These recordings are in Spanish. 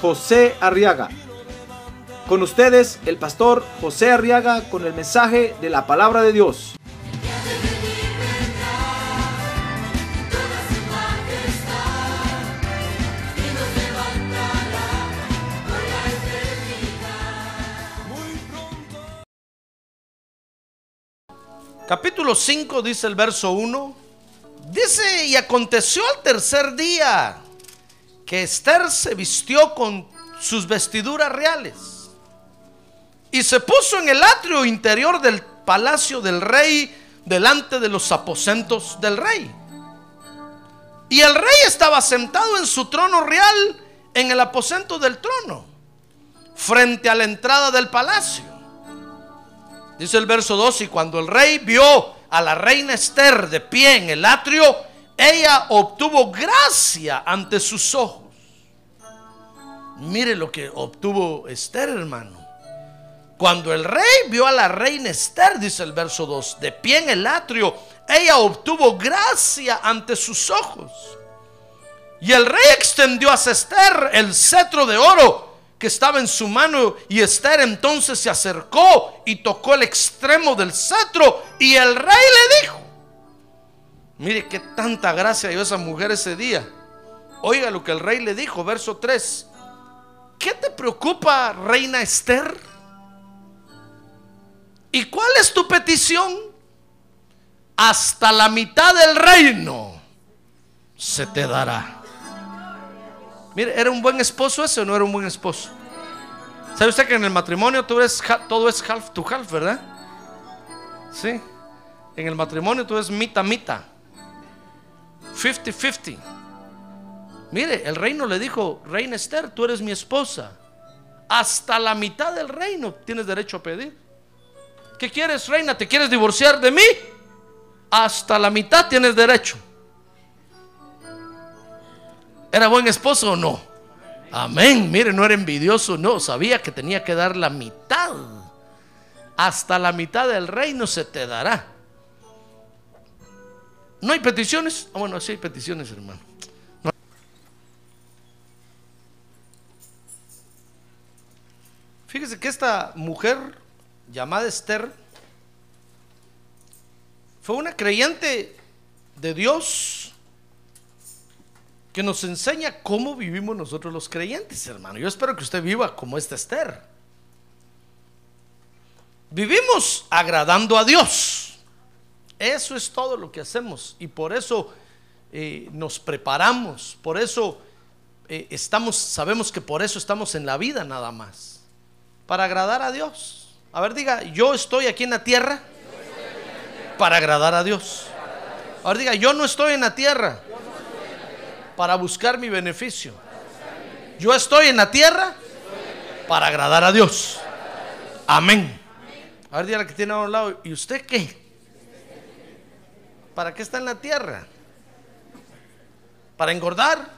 José Arriaga. Con ustedes, el pastor José Arriaga con el mensaje de la palabra de Dios. Capítulo 5 dice el verso 1. Dice, y aconteció al tercer día que Esther se vistió con sus vestiduras reales y se puso en el atrio interior del palacio del rey delante de los aposentos del rey. Y el rey estaba sentado en su trono real en el aposento del trono, frente a la entrada del palacio. Dice el verso 2, y cuando el rey vio a la reina Esther de pie en el atrio, ella obtuvo gracia ante sus ojos. Mire lo que obtuvo Esther, hermano. Cuando el rey vio a la reina Esther, dice el verso 2, de pie en el atrio, ella obtuvo gracia ante sus ojos. Y el rey extendió a Esther el cetro de oro que estaba en su mano y Esther entonces se acercó y tocó el extremo del cetro y el rey le dijo, mire qué tanta gracia dio esa mujer ese día. Oiga lo que el rey le dijo, verso 3. ¿Qué te preocupa, reina Esther? ¿Y cuál es tu petición? Hasta la mitad del reino se te dará. Mire, ¿era un buen esposo ese o no era un buen esposo? ¿Sabe usted que en el matrimonio todo es, todo es half to half, verdad? Sí. En el matrimonio todo es mita mita. 50-50. Mire, el reino le dijo, Reina Esther, tú eres mi esposa. Hasta la mitad del reino tienes derecho a pedir. ¿Qué quieres, reina? ¿Te quieres divorciar de mí? Hasta la mitad tienes derecho. ¿Era buen esposo o no? Amén. Mire, no era envidioso, no. Sabía que tenía que dar la mitad. Hasta la mitad del reino se te dará. ¿No hay peticiones? Ah, bueno, sí hay peticiones, hermano. Fíjese que esta mujer llamada Esther fue una creyente de Dios que nos enseña cómo vivimos nosotros los creyentes, hermano. Yo espero que usted viva como esta Esther. Vivimos agradando a Dios. Eso es todo lo que hacemos y por eso eh, nos preparamos, por eso eh, estamos, sabemos que por eso estamos en la vida nada más, para agradar a Dios. A ver, diga, yo estoy aquí en la tierra para agradar a Dios. A ver, diga, yo no estoy en la tierra para buscar mi beneficio. Yo estoy en la tierra para agradar a Dios. Amén. A ver, dígale que tiene a un lado, ¿y usted qué? ¿Para qué está en la tierra? ¿Para engordar?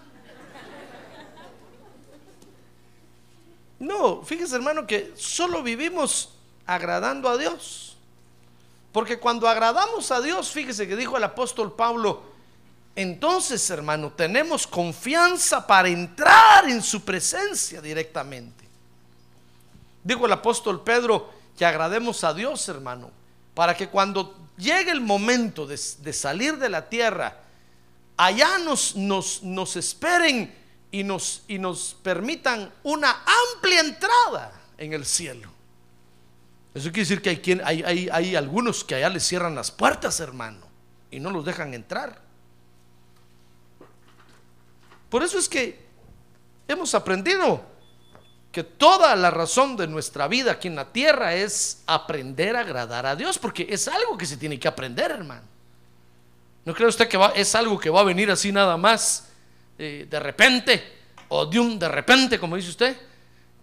No, fíjese hermano que solo vivimos agradando a Dios. Porque cuando agradamos a Dios, fíjese que dijo el apóstol Pablo, entonces hermano, tenemos confianza para entrar en su presencia directamente. Dijo el apóstol Pedro que agrademos a Dios hermano, para que cuando llegue el momento de, salir de la tierra, allá nos, esperen y nos, permitan una amplia entrada en el cielo. Eso quiere decir que hay, quien, hay algunos que allá les cierran las puertas, hermano, y no los dejan entrar. Por eso es que hemos aprendido que toda la razón de nuestra vida aquí en la tierra es aprender a agradar a Dios, porque es algo que se tiene que aprender, hermano. ¿No cree usted que va, es algo que va a venir así nada más eh, de repente, o de un de repente, como dice usted?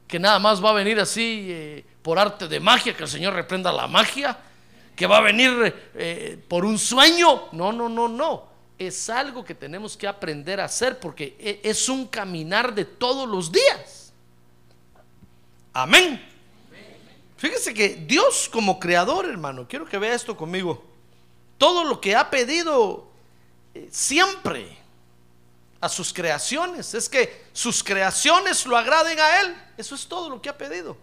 que nada más va a venir así eh, por arte de magia, que el Señor reprenda la magia, que va a venir eh, por un sueño. No, no, no, no. Es algo que tenemos que aprender a hacer porque e- es un caminar de todos los días. Amén. Fíjese que Dios como creador, hermano, quiero que vea esto conmigo. Todo lo que ha pedido eh, siempre a sus creaciones es que sus creaciones lo agraden a Él. Eso es todo lo que ha pedido.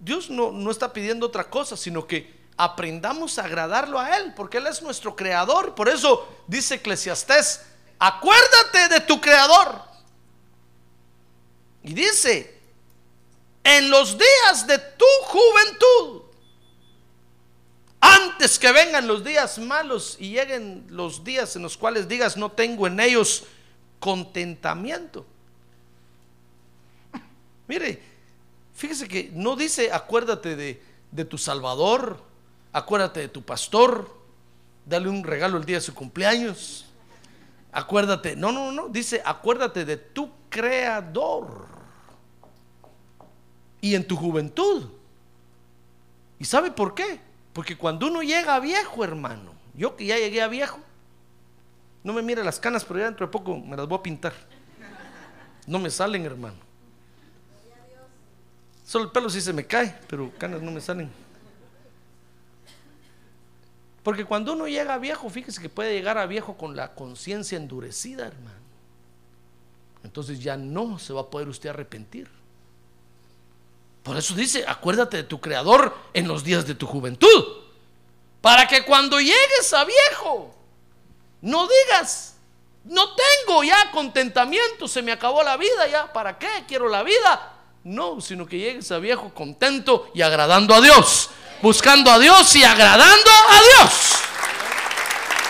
Dios no, no está pidiendo otra cosa, sino que aprendamos a agradarlo a Él, porque Él es nuestro creador. Por eso dice Eclesiastés, acuérdate de tu creador. Y dice, en los días de tu juventud, antes que vengan los días malos y lleguen los días en los cuales digas, no tengo en ellos contentamiento. Mire, fíjese que no dice acuérdate de, de tu Salvador, acuérdate de tu pastor, dale un regalo el día de su cumpleaños. Acuérdate, no, no, no, dice acuérdate de tu creador. Y en tu juventud. ¿Y sabe por qué? Porque cuando uno llega a viejo, hermano, yo que ya llegué a viejo, no me mire las canas, pero ya dentro de poco me las voy a pintar. No me salen, hermano. Solo el pelo sí se me cae, pero canas no me salen. Porque cuando uno llega a viejo, fíjese que puede llegar a viejo con la conciencia endurecida, hermano. Entonces ya no se va a poder usted arrepentir. Por eso dice, acuérdate de tu creador en los días de tu juventud. Para que cuando llegues a viejo, no digas, no tengo ya contentamiento, se me acabó la vida ya, ¿para qué quiero la vida? No, sino que llegues a viejo contento y agradando a Dios, buscando a Dios y agradando a Dios.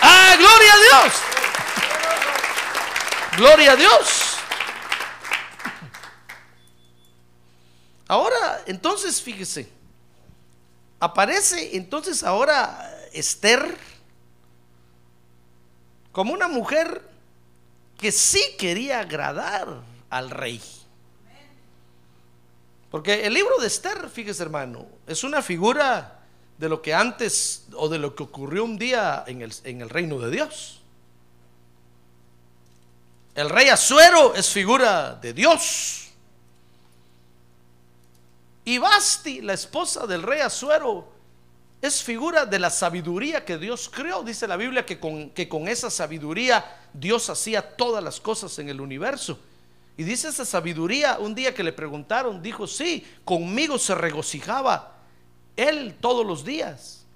¡Ah, gloria a Dios! ¡Gloria a Dios! Ahora, entonces, fíjese, aparece entonces ahora Esther como una mujer que sí quería agradar al rey. Porque el libro de Esther, fíjese hermano, es una figura de lo que antes o de lo que ocurrió un día en el, en el reino de Dios. El rey Azuero es figura de Dios. Y Basti, la esposa del rey Azuero, es figura de la sabiduría que Dios creó. Dice la Biblia que con, que con esa sabiduría Dios hacía todas las cosas en el universo. Y dice esa sabiduría, un día que le preguntaron, dijo, sí, conmigo se regocijaba él todos los días.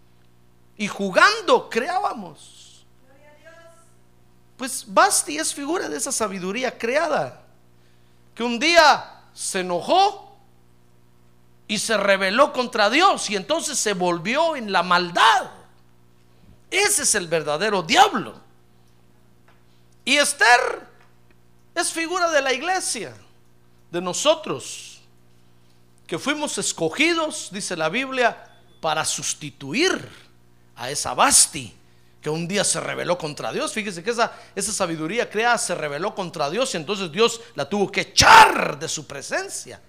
Y jugando creábamos. Pues Basti es figura de esa sabiduría creada. Que un día se enojó y se rebeló contra Dios y entonces se volvió en la maldad. Ese es el verdadero diablo. Y Esther es figura de la iglesia, de nosotros, que fuimos escogidos, dice la Biblia, para sustituir a esa Basti que un día se rebeló contra Dios. Fíjese que esa, esa sabiduría creada se rebeló contra Dios y entonces Dios la tuvo que echar de su presencia.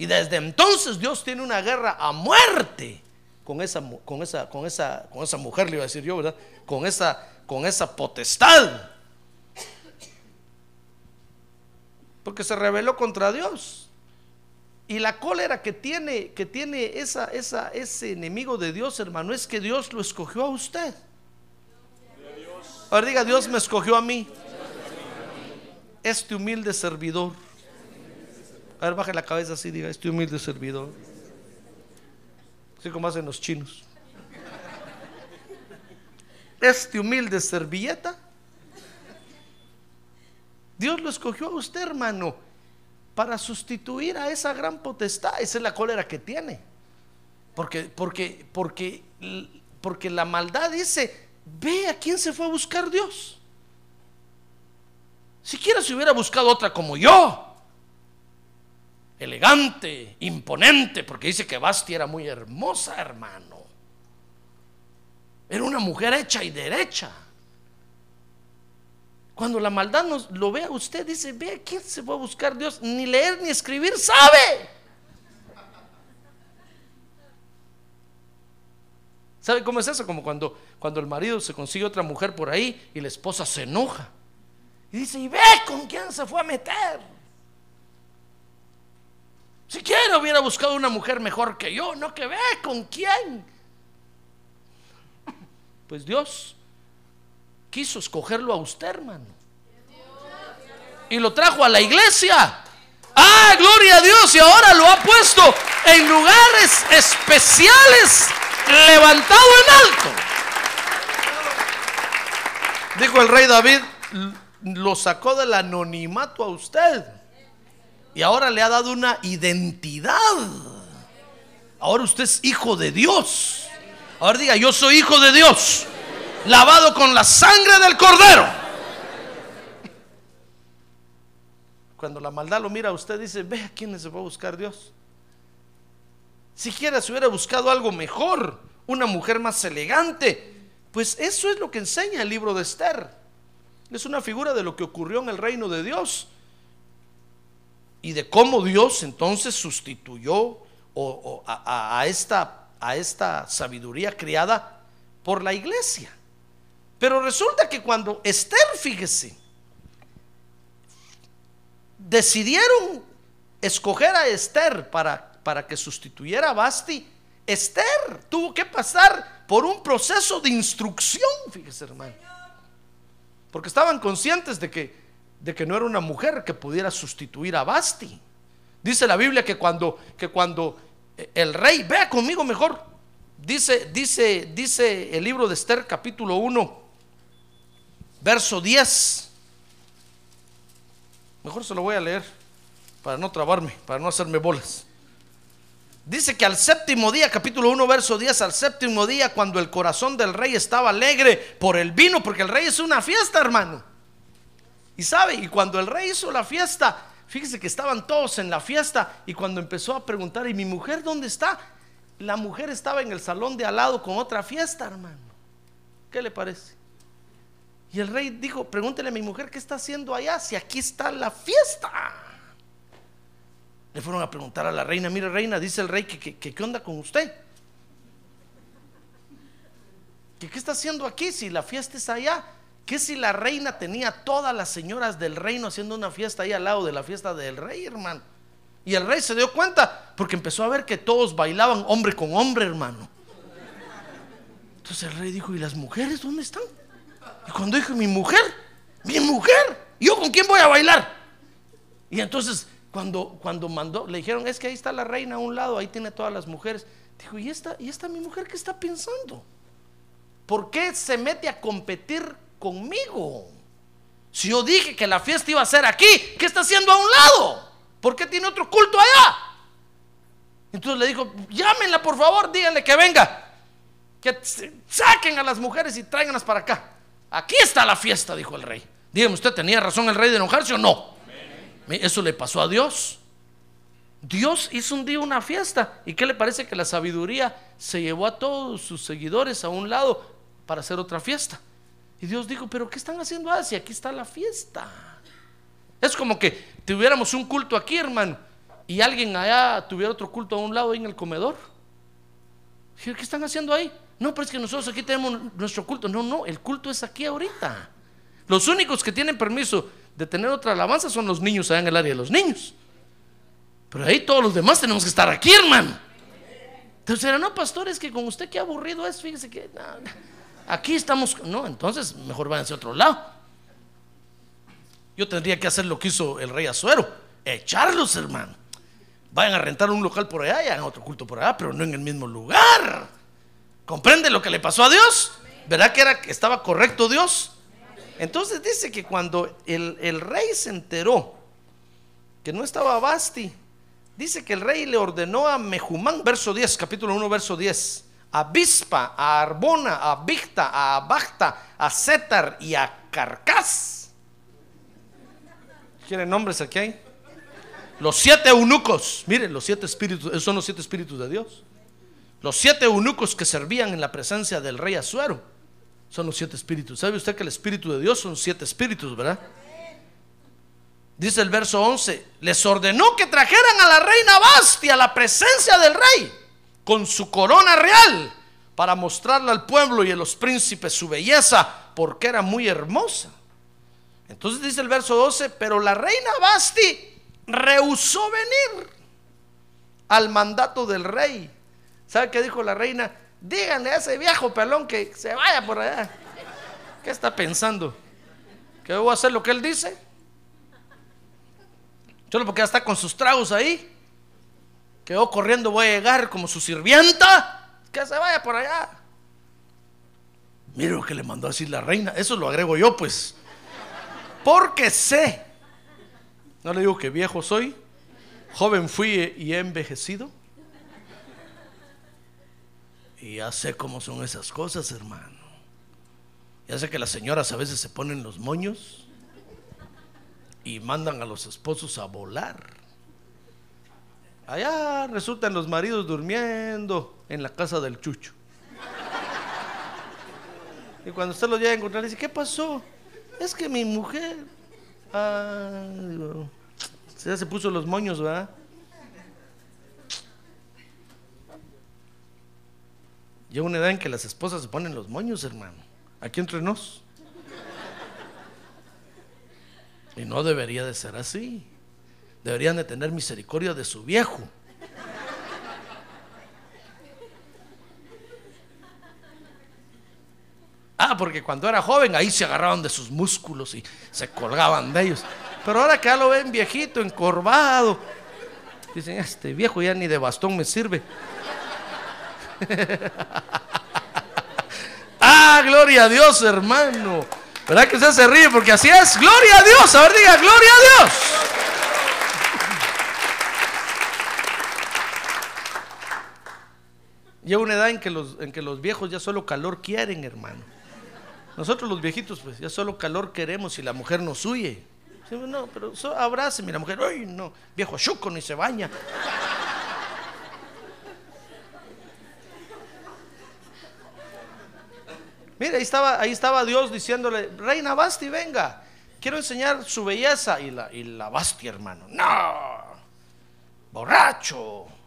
Y desde entonces Dios tiene una guerra a muerte con esa, con esa, con esa, con esa mujer, le iba a decir yo, ¿verdad? Con esa, con esa potestad. Porque se rebeló contra Dios. Y la cólera que tiene, que tiene esa, esa, ese enemigo de Dios, hermano, es que Dios lo escogió a usted. Ahora diga, Dios me escogió a mí. Este humilde servidor. A ver, baje la cabeza así, diga, este humilde servidor. Así como hacen los chinos. Este humilde servilleta. Dios lo escogió a usted, hermano, para sustituir a esa gran potestad. Esa es la cólera que tiene. Porque, porque, porque, porque la maldad dice, ve a quién se fue a buscar Dios. Siquiera si hubiera buscado otra como yo elegante, imponente, porque dice que Basti era muy hermosa, hermano. Era una mujer hecha y derecha. Cuando la maldad nos, lo vea usted, dice, ve, ¿quién se va a buscar Dios? Ni leer ni escribir sabe. ¿Sabe cómo es eso? Como cuando, cuando el marido se consigue otra mujer por ahí y la esposa se enoja. Y dice, y ve con quién se fue a meter. Si quiere hubiera buscado una mujer mejor que yo, no que ve con quién. Pues Dios quiso escogerlo a usted, hermano. Y lo trajo a la iglesia. Ah, gloria a Dios. Y ahora lo ha puesto en lugares especiales levantado en alto. Dijo el rey David, lo sacó del anonimato a usted. Y ahora le ha dado una identidad. Ahora usted es hijo de Dios. Ahora diga, yo soy hijo de Dios. Lavado con la sangre del cordero. Cuando la maldad lo mira usted, dice, ve a quién se va a buscar Dios. Siquiera se hubiera buscado algo mejor, una mujer más elegante. Pues eso es lo que enseña el libro de Esther. Es una figura de lo que ocurrió en el reino de Dios y de cómo Dios entonces sustituyó a, esta, sabiduría criada por la iglesia. Pero resulta que cuando Esther, fíjese, decidieron escoger a Esther para para que sustituyera a Basti, Esther tuvo que pasar por un proceso de instrucción, fíjese hermano. Porque estaban conscientes de que, de que no era una mujer que pudiera sustituir a Basti. Dice la Biblia que cuando, que cuando el rey, vea conmigo mejor, dice, dice, dice el libro de Esther capítulo 1, verso 10. Mejor se lo voy a leer para no trabarme, para no hacerme bolas. Dice que al séptimo día, capítulo 1, verso 10, al séptimo día, cuando el corazón del rey estaba alegre por el vino, porque el rey es una fiesta, hermano. Y sabe, y cuando el rey hizo la fiesta, fíjese que estaban todos en la fiesta, y cuando empezó a preguntar, ¿y mi mujer dónde está? La mujer estaba en el salón de al lado con otra fiesta, hermano. ¿Qué le parece? Y el rey dijo, pregúntele a mi mujer qué está haciendo allá, si aquí está la fiesta. Le fueron a preguntar a la reina, mire reina, dice el rey que, qué onda con usted. ¿Que qué está haciendo aquí si la fiesta es allá? ¿Qué si la reina tenía todas las señoras del reino haciendo una fiesta ahí al lado de la fiesta del rey, hermano? Y el rey se dio cuenta porque empezó a ver que todos bailaban hombre con hombre, hermano. Entonces el rey dijo, ¿y las mujeres dónde están? Y cuando dijo, mi mujer, mi mujer, ¿yo con quién voy a bailar? Y entonces cuando, cuando mandó, le dijeron, es que ahí está la reina a un lado, ahí tiene todas las mujeres. Dijo, ¿y esta, ¿y esta mi mujer qué está pensando? ¿Por qué se mete a competir conmigo? Si yo dije que la fiesta iba a ser aquí, ¿qué está haciendo a un lado? ¿Por qué tiene otro culto allá? Entonces le dijo, llámenla por favor, díganle que venga, que saquen a las mujeres y tráiganlas para acá. Aquí está la fiesta, dijo el rey. Dígame, ¿usted tenía razón el rey de enojarse o no? Eso le pasó a Dios. Dios hizo un día una fiesta. ¿Y qué le parece que la sabiduría se llevó a todos sus seguidores a un lado para hacer otra fiesta? Y Dios dijo, pero ¿qué están haciendo así? Aquí está la fiesta. Es como que tuviéramos un culto aquí, hermano, y alguien allá tuviera otro culto a un lado ahí en el comedor. ¿Qué están haciendo ahí? No, pero es que nosotros aquí tenemos nuestro culto. No, no, el culto es aquí ahorita. Los únicos que tienen permiso de tener otra alabanza son los niños allá en el área de los niños. Pero ahí todos los demás tenemos que estar aquí, hermano. Entonces, no, pastores, que con usted qué aburrido es, fíjese que aquí estamos. No, entonces mejor váyanse a otro lado. Yo tendría que hacer lo que hizo el rey Azuero, echarlos, hermano. Vayan a rentar un local por allá y hagan otro culto por allá, pero no en el mismo lugar. ¿Comprende lo que le pasó a Dios? ¿Verdad que era estaba correcto Dios? Entonces dice que cuando el, rey se enteró que no estaba Basti, dice que el rey le ordenó a Mejumán, verso 10, capítulo 1, verso 10, a Bispa, a Arbona, a Bicta, a Abacta, a Zetar y a Carcas. ¿Quieren nombres aquí? Hay? Los siete eunucos, miren, los siete espíritus, esos son los siete espíritus de Dios. Los siete eunucos que servían en la presencia del rey Azuero Son los siete espíritus. ¿Sabe usted que el espíritu de Dios son siete espíritus, verdad? Dice el verso 11, les ordenó que trajeran a la reina Basti a la presencia del rey con su corona real para mostrarle al pueblo y a los príncipes su belleza porque era muy hermosa. Entonces dice el verso 12, pero la reina Basti rehusó venir al mandato del rey. ¿Sabe qué dijo la reina? Díganle a ese viejo pelón que se vaya por allá. ¿Qué está pensando? ¿Que debo hacer lo que él dice? Solo porque ya está con sus tragos ahí. Quedó corriendo, voy a llegar como su sirvienta. Que se vaya por allá. Mire lo que le mandó a decir la reina. Eso lo agrego yo, pues. Porque sé. No le digo que viejo soy. Joven fui y he envejecido. Y ya sé cómo son esas cosas, hermano. Ya sé que las señoras a veces se ponen los moños y mandan a los esposos a volar. Allá resultan los maridos durmiendo en la casa del chucho. Y cuando usted los llega a encontrar, dice, ¿qué pasó? Es que mi mujer... Ah, ya se puso los moños, ¿verdad? Llega una edad en que las esposas se ponen los moños, hermano. Aquí entre nos. Y no debería de ser así. Deberían de tener misericordia de su viejo. Ah, porque cuando era joven ahí se agarraban de sus músculos y se colgaban de ellos. Pero ahora que ya lo ven viejito, encorvado, dicen, este viejo ya ni de bastón me sirve. ah, gloria a Dios, hermano. ¿Verdad que usted se ríe? Porque así es. Gloria a Dios. A ver, diga, gloria a Dios. Llega una edad en que, los, en que los viejos ya solo calor quieren, hermano. Nosotros los viejitos, pues ya solo calor queremos y la mujer nos huye. No, pero so, la mujer, ay, no, viejo chuco, ni se baña. Mira, ahí estaba, ahí estaba Dios diciéndole, Reina Basti, venga, quiero enseñar su belleza. Y la, y la Basti, hermano, no, borracho.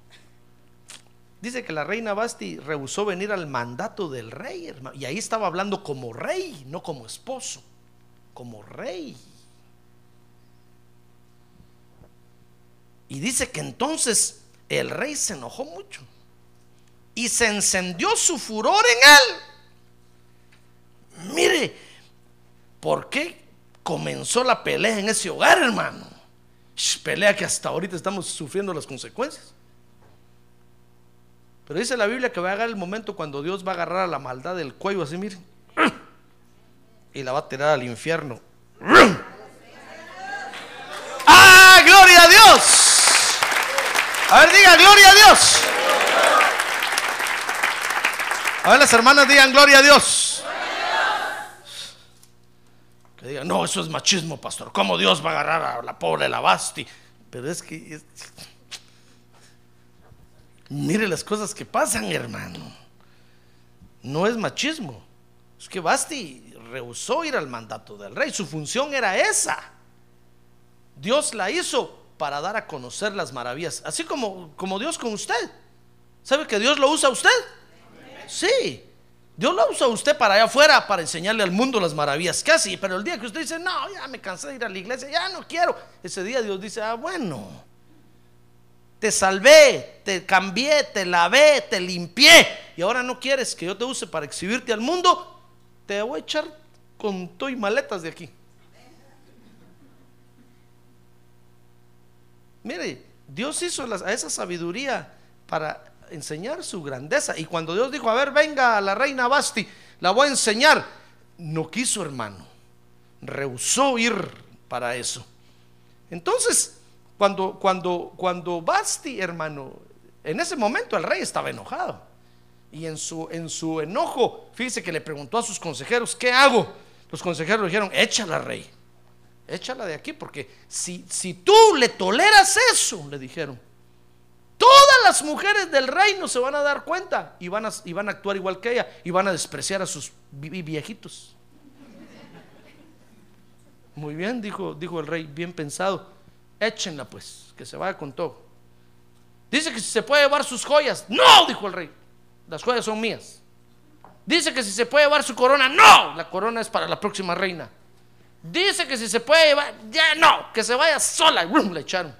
Dice que la reina Basti rehusó venir al mandato del rey, hermano. Y ahí estaba hablando como rey, no como esposo, como rey. Y dice que entonces el rey se enojó mucho y se encendió su furor en él. Mire, ¿por qué comenzó la pelea en ese hogar, hermano? pelea que hasta ahorita estamos sufriendo las consecuencias. Pero dice la Biblia que va a llegar el momento cuando Dios va a agarrar a la maldad del cuello así, mire, y la va a tirar al infierno. ¡Ah, gloria a Dios! A ver, diga, gloria a Dios. A ver, las hermanas digan, gloria a Dios. Que digan, no, eso es machismo, pastor. ¿Cómo Dios va a agarrar a la pobre Lavasti? Pero es que... Mire las cosas que pasan, hermano. No es machismo. Es que Basti rehusó ir al mandato del rey. Su función era esa. Dios la hizo para dar a conocer las maravillas. Así como, como Dios con usted. ¿Sabe que Dios lo usa a usted? Sí. Dios lo usa a usted para allá afuera para enseñarle al mundo las maravillas. Casi. Pero el día que usted dice, no, ya me cansé de ir a la iglesia, ya no quiero. Ese día Dios dice, ah, bueno te salvé, te cambié, te lavé, te limpié y ahora no quieres que yo te use para exhibirte al mundo, te voy a echar con todo y maletas de aquí. Mire, Dios hizo a esa sabiduría para enseñar su grandeza. Y cuando Dios dijo, a ver, venga la reina Basti, la voy a enseñar, no quiso, hermano. Rehusó ir para eso. Entonces, cuando, cuando, cuando Basti, hermano, en ese momento el rey estaba enojado. Y en su, en su enojo, fíjese que le preguntó a sus consejeros, ¿qué hago? Los consejeros dijeron, échala, rey. Échala de aquí, porque si, tú le toleras eso, le dijeron, todas las mujeres del reino se van a dar cuenta y van a, actuar igual que ella y van a despreciar a sus vi- viejitos. Muy bien, dijo el rey, bien pensado. Échenla pues, que se vaya con todo. Dice que si se puede llevar sus joyas. No, dijo el rey. Las joyas son mías. Dice que si se puede llevar su corona. No, la corona es para la próxima reina. Dice que si se puede llevar. Ya no, que se vaya sola. Y ¡brum! le echaron.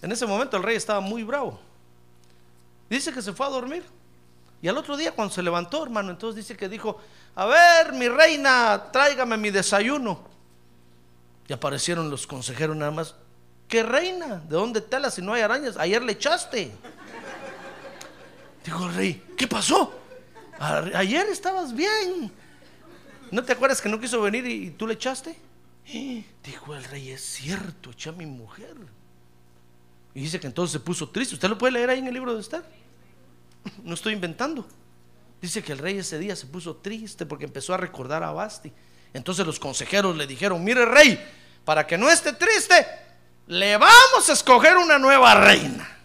En ese momento el rey estaba muy bravo. Dice que se fue a dormir. Y al otro día cuando se levantó, hermano, entonces dice que dijo, a ver, mi reina, tráigame mi desayuno. Y aparecieron los consejeros nada más. ¿Qué reina? ¿De dónde telas si no hay arañas? Ayer le echaste. Dijo el rey, ¿qué pasó? Ayer estabas bien. ¿No te acuerdas que no quiso venir y, y tú le echaste? Dijo el rey, es cierto, eché a mi mujer. Y dice que entonces se puso triste. ¿Usted lo puede leer ahí en el libro de Esther? No estoy inventando. Dice que el rey ese día se puso triste porque empezó a recordar a Basti. Entonces los consejeros le dijeron, mire rey, para que no esté triste, le vamos a escoger una nueva reina.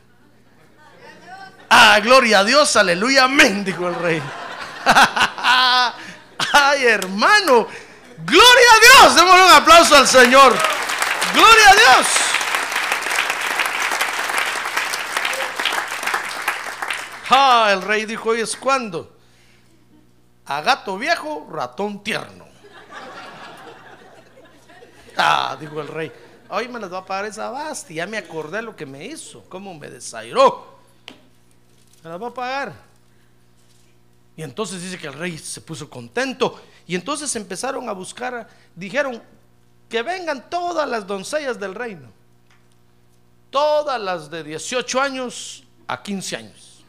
Ah, gloria a Dios, aleluya, amén, dijo el rey. Ay, hermano, gloria a Dios, démosle un aplauso al Señor. Gloria a Dios. Ah, el rey dijo, hoy es cuando. A gato viejo, ratón tierno. Ah, dijo el rey, hoy me las va a pagar esa basti. Ya me acordé lo que me hizo, cómo me desairó. Me las va a pagar. Y entonces dice que el rey se puso contento. Y entonces empezaron a buscar, dijeron que vengan todas las doncellas del reino. Todas las de 18 años a 15 años.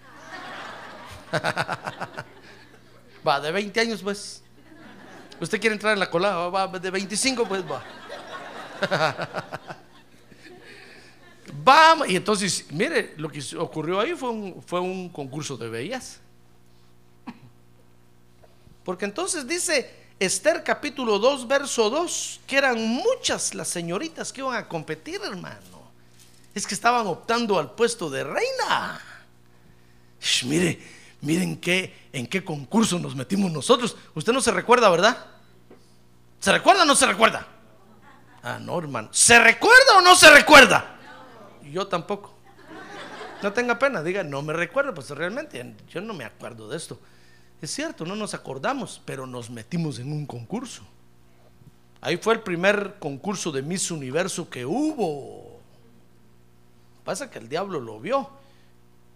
va, de 20 años pues. Usted quiere entrar en la cola, va, de 25 pues va. Vamos, y entonces, mire, lo que ocurrió ahí fue un, fue un concurso de bellas. Porque entonces dice Esther capítulo 2, verso 2, que eran muchas las señoritas que iban a competir, hermano. Es que estaban optando al puesto de reina. Mire, miren qué, en qué concurso nos metimos nosotros. Usted no se recuerda, ¿verdad? ¿Se recuerda o no se recuerda? Ah, no, hermano. ¿Se recuerda o no se recuerda? Yo tampoco. No tenga pena, diga, no me recuerdo, pues realmente yo no me acuerdo de esto. Es cierto, no nos acordamos, pero nos metimos en un concurso. Ahí fue el primer concurso de Miss Universo que hubo. Pasa que el diablo lo vio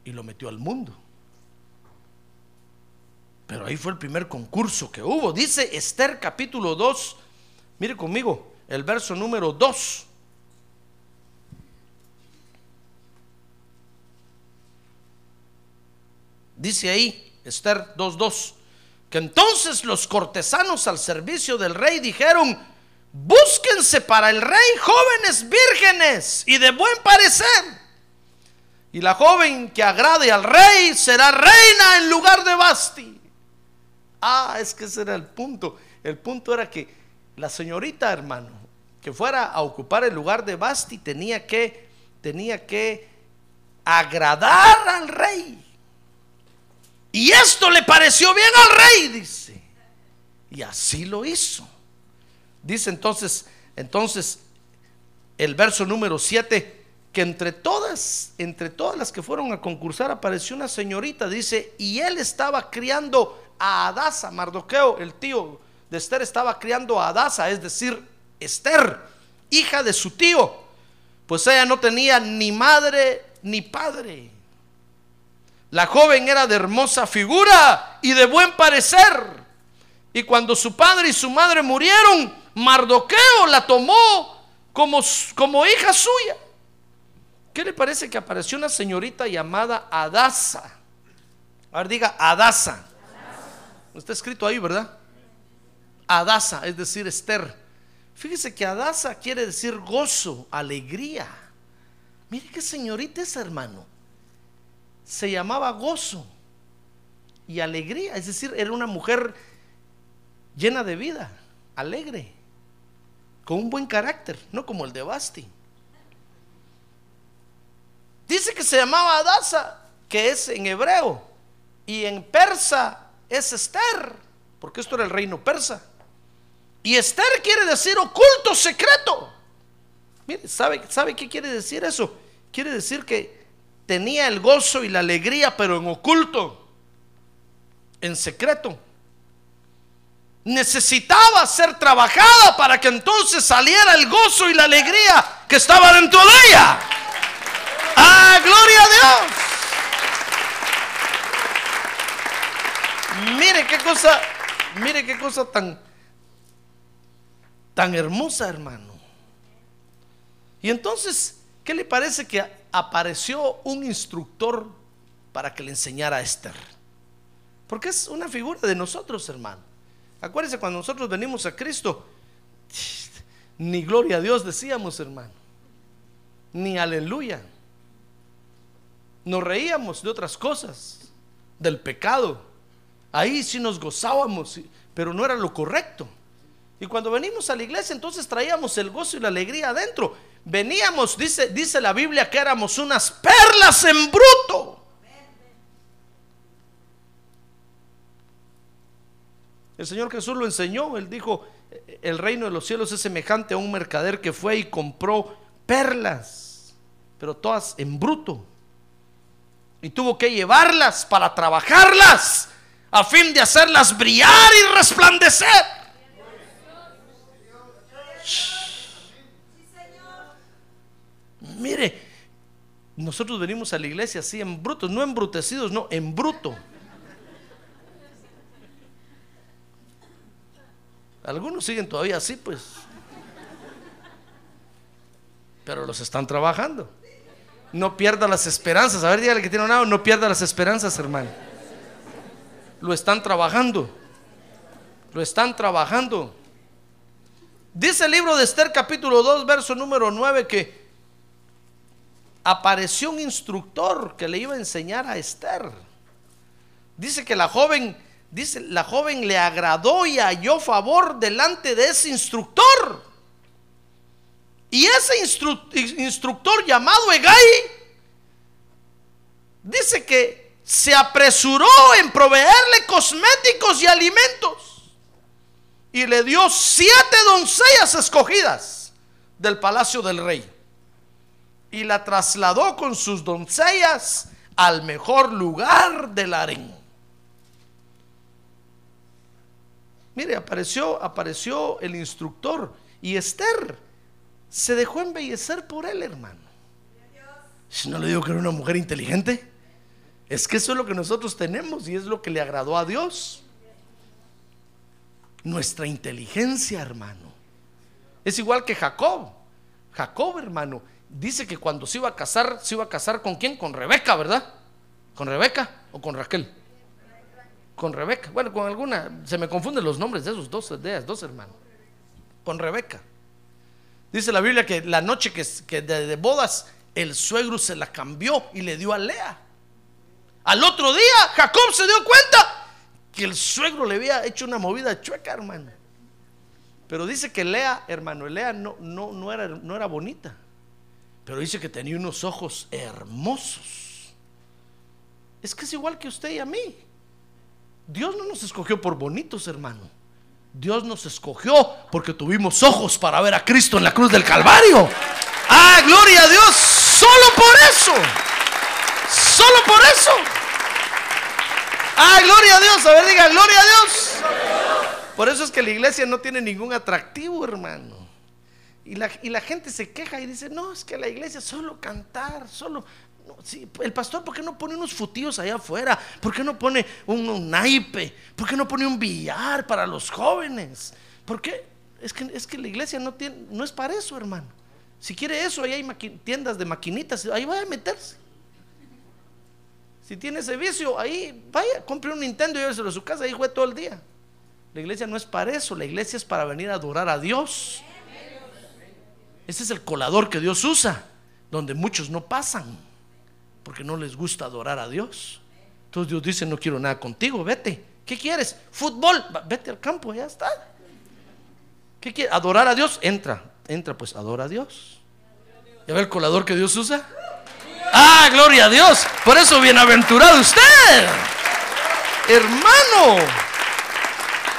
y lo metió al mundo. Pero ahí fue el primer concurso que hubo. Dice Esther capítulo 2. Mire conmigo, el verso número 2. Dice ahí, Esther 2.2, que entonces los cortesanos al servicio del rey dijeron, búsquense para el rey jóvenes vírgenes y de buen parecer. Y la joven que agrade al rey será reina en lugar de Basti. Ah, es que ese era el punto. El punto era que la señorita, hermano, que fuera a ocupar el lugar de Basti tenía que, tenía que agradar al rey. Y esto le pareció bien al rey, dice. Y así lo hizo. Dice entonces, entonces el verso número 7 que entre todas, entre todas las que fueron a concursar apareció una señorita, dice, y él estaba criando a Adasa, Mardoqueo, el tío de Esther estaba criando a Adasa, es decir, Esther, hija de su tío, pues ella no tenía ni madre ni padre. La joven era de hermosa figura y de buen parecer. Y cuando su padre y su madre murieron, Mardoqueo la tomó como, como hija suya. ¿Qué le parece que apareció una señorita llamada Adasa? A ver, diga Adasa. Está escrito ahí, ¿verdad? Adasa, es decir, Esther. Fíjese que Adasa quiere decir gozo, alegría. Mire qué señorita es, hermano. Se llamaba gozo y alegría, es decir, era una mujer llena de vida, alegre, con un buen carácter, no como el de Basti. Dice que se llamaba Adasa, que es en hebreo, y en persa es Esther, porque esto era el reino persa. Y Esther quiere decir oculto, secreto. Mire, ¿sabe, ¿sabe qué quiere decir eso? Quiere decir que tenía el gozo y la alegría, pero en oculto, en secreto. Necesitaba ser trabajada para que entonces saliera el gozo y la alegría que estaba dentro de ella. ¡Ah, gloria a Dios! Mire qué cosa, mire qué cosa tan, tan hermosa, hermano. Y entonces, ¿qué le parece que apareció un instructor para que le enseñara a Esther? Porque es una figura de nosotros, hermano. Acuérdense, cuando nosotros venimos a Cristo, ni gloria a Dios decíamos, hermano, ni aleluya. Nos reíamos de otras cosas, del pecado. Ahí sí nos gozábamos, pero no era lo correcto. Y cuando venimos a la iglesia, entonces traíamos el gozo y la alegría adentro. Veníamos, dice, dice la Biblia, que éramos unas perlas en bruto. El Señor Jesús lo enseñó. Él dijo, el reino de los cielos es semejante a un mercader que fue y compró perlas, pero todas en bruto. Y tuvo que llevarlas para trabajarlas a fin de hacerlas brillar y resplandecer. Mire, nosotros venimos a la iglesia así en brutos, no embrutecidos, no, en bruto. Algunos siguen todavía así, pues. Pero los están trabajando. No pierda las esperanzas. A ver, dígale que tiene un lado, no pierda las esperanzas, hermano. Lo están trabajando. Lo están trabajando. Dice el libro de Esther capítulo 2, verso número 9 que apareció un instructor que le iba a enseñar a Esther. Dice que la joven, dice, la joven le agradó y halló favor delante de ese instructor. Y ese instructor llamado Egay dice que se apresuró en proveerle cosméticos y alimentos. Y le dio siete doncellas escogidas del palacio del rey y la trasladó con sus doncellas al mejor lugar del harén. Mire, apareció, apareció el instructor y Esther se dejó embellecer por él, hermano. Si no le digo que era una mujer inteligente, es que eso es lo que nosotros tenemos y es lo que le agradó a Dios. Nuestra inteligencia, hermano. Es igual que Jacob. Jacob, hermano, dice que cuando se iba a casar, se iba a casar con quién? Con Rebeca, ¿verdad? ¿Con Rebeca o con Raquel? Con Rebeca. Bueno, con alguna, se me confunden los nombres de esos dos, de dos hermanos. Con Rebeca. Dice la Biblia que la noche que, de, bodas el suegro se la cambió y le dio a Lea. Al otro día Jacob se dio cuenta que el suegro le había hecho una movida chueca, hermano. Pero dice que Lea, hermano, Lea no, no, no, era, no era bonita. Pero dice que tenía unos ojos hermosos. Es que es igual que usted y a mí. Dios no nos escogió por bonitos, hermano. Dios nos escogió porque tuvimos ojos para ver a Cristo en la cruz del Calvario. Ah, gloria a Dios. Solo por eso. Solo por eso. Ah, gloria a Dios. A ver, diga, gloria a Dios. Por eso es que la iglesia no tiene ningún atractivo, hermano. Y la, gente se queja y dice, no, es que la iglesia solo cantar, solo... el pastor, ¿por qué no pone unos futillos allá afuera? ¿Por qué no pone un, naipe? ¿Por qué no pone un billar para los jóvenes? ¿Por qué? Es que, es que la iglesia no, tiene, no es para eso, hermano. Si quiere eso, ahí hay tiendas de maquinitas, ahí vaya a meterse. Si tiene ese vicio, ahí vaya, compre un Nintendo y lléveselo a su casa, ahí juegue todo el día. La iglesia no es para eso, la iglesia es para venir a adorar a Dios. Ese es el colador que Dios usa, donde muchos no pasan, porque no les gusta adorar a Dios. Entonces Dios dice, no quiero nada contigo, vete. ¿Qué quieres? Fútbol, vete al campo, ya está. ¿Qué quieres? ¿Adorar a Dios? Entra, entra, pues adora a Dios. ¿Ya ve el colador que Dios usa? Ah, gloria a Dios. Por eso bienaventurado usted, hermano,